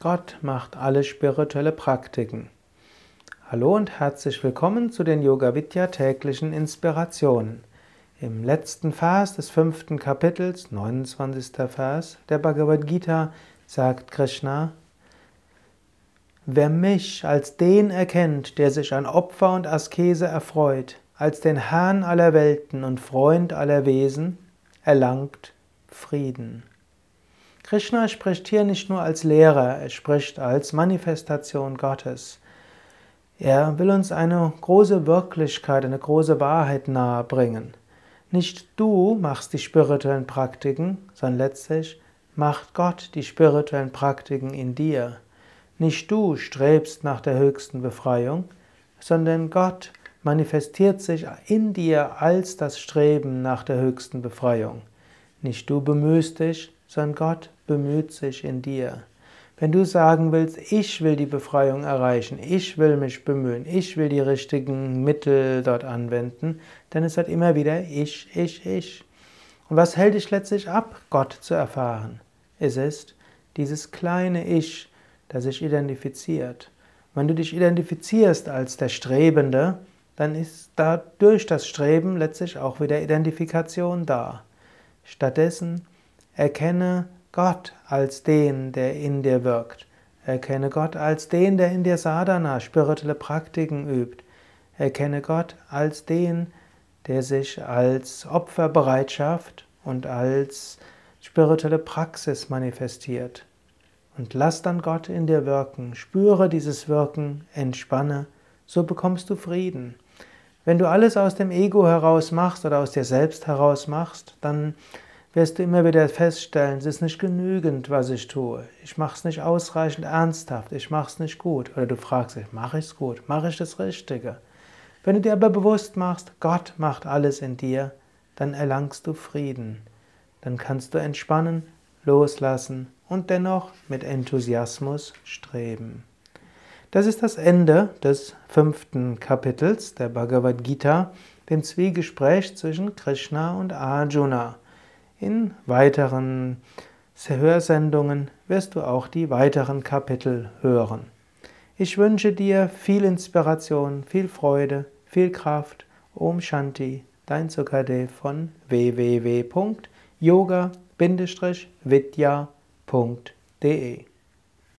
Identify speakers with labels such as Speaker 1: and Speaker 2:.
Speaker 1: Gott macht alle spirituelle Praktiken. Hallo und herzlich willkommen zu den Yoga Vidya täglichen Inspirationen. Im letzten Vers des fünften Kapitels, 29. Vers der Bhagavad Gita, sagt Krishna, Wer mich als den erkennt, der sich an Opfer und Askese erfreut, als den Herrn aller Welten und Freund aller Wesen, erlangt Frieden. Krishna spricht hier nicht nur als Lehrer, er spricht als Manifestation Gottes. Er will uns eine große Wirklichkeit, eine große Wahrheit nahebringen. Nicht du machst die spirituellen Praktiken, sondern letztlich macht Gott die spirituellen Praktiken in dir. Nicht du strebst nach der höchsten Befreiung, sondern Gott manifestiert sich in dir als das Streben nach der höchsten Befreiung. Nicht du bemühst dich, sondern Gott bemüht sich in dir. Wenn du sagen willst, ich will die Befreiung erreichen, ich will mich bemühen, ich will die richtigen Mittel dort anwenden, dann ist das immer wieder ich, ich, ich. Und was hält dich letztlich ab, Gott zu erfahren? Es ist dieses kleine Ich, das sich identifiziert. Wenn du dich identifizierst als der Strebende, dann ist da durch das Streben letztlich auch wieder Identifikation da. Stattdessen erkenne Gott als den, der in dir wirkt. Erkenne Gott als den, der in dir Sadhana, spirituelle Praktiken übt. Erkenne Gott als den, der sich als Opferbereitschaft und als spirituelle Praxis manifestiert. Und lass dann Gott in dir wirken. Spüre dieses Wirken, entspanne, so bekommst du Frieden. Wenn du alles aus dem Ego heraus machst oder aus dir selbst heraus machst, dann wirst du immer wieder feststellen, es ist nicht genügend, was ich tue. Ich mache es nicht ausreichend ernsthaft, ich mache es nicht gut. Oder du fragst dich, mache ich es gut, mache ich das Richtige? Wenn du dir aber bewusst machst, Gott macht alles in dir, dann erlangst du Frieden. Dann kannst du entspannen, loslassen und dennoch mit Enthusiasmus streben. Das ist das Ende des fünften Kapitels der Bhagavad Gita, dem Zwiegespräch zwischen Krishna und Arjuna. In weiteren Hörsendungen wirst du auch die weiteren Kapitel hören. Ich wünsche dir viel Inspiration, viel Freude, viel Kraft. Om Shanti, dein Sukadev von www.yoga-vidya.de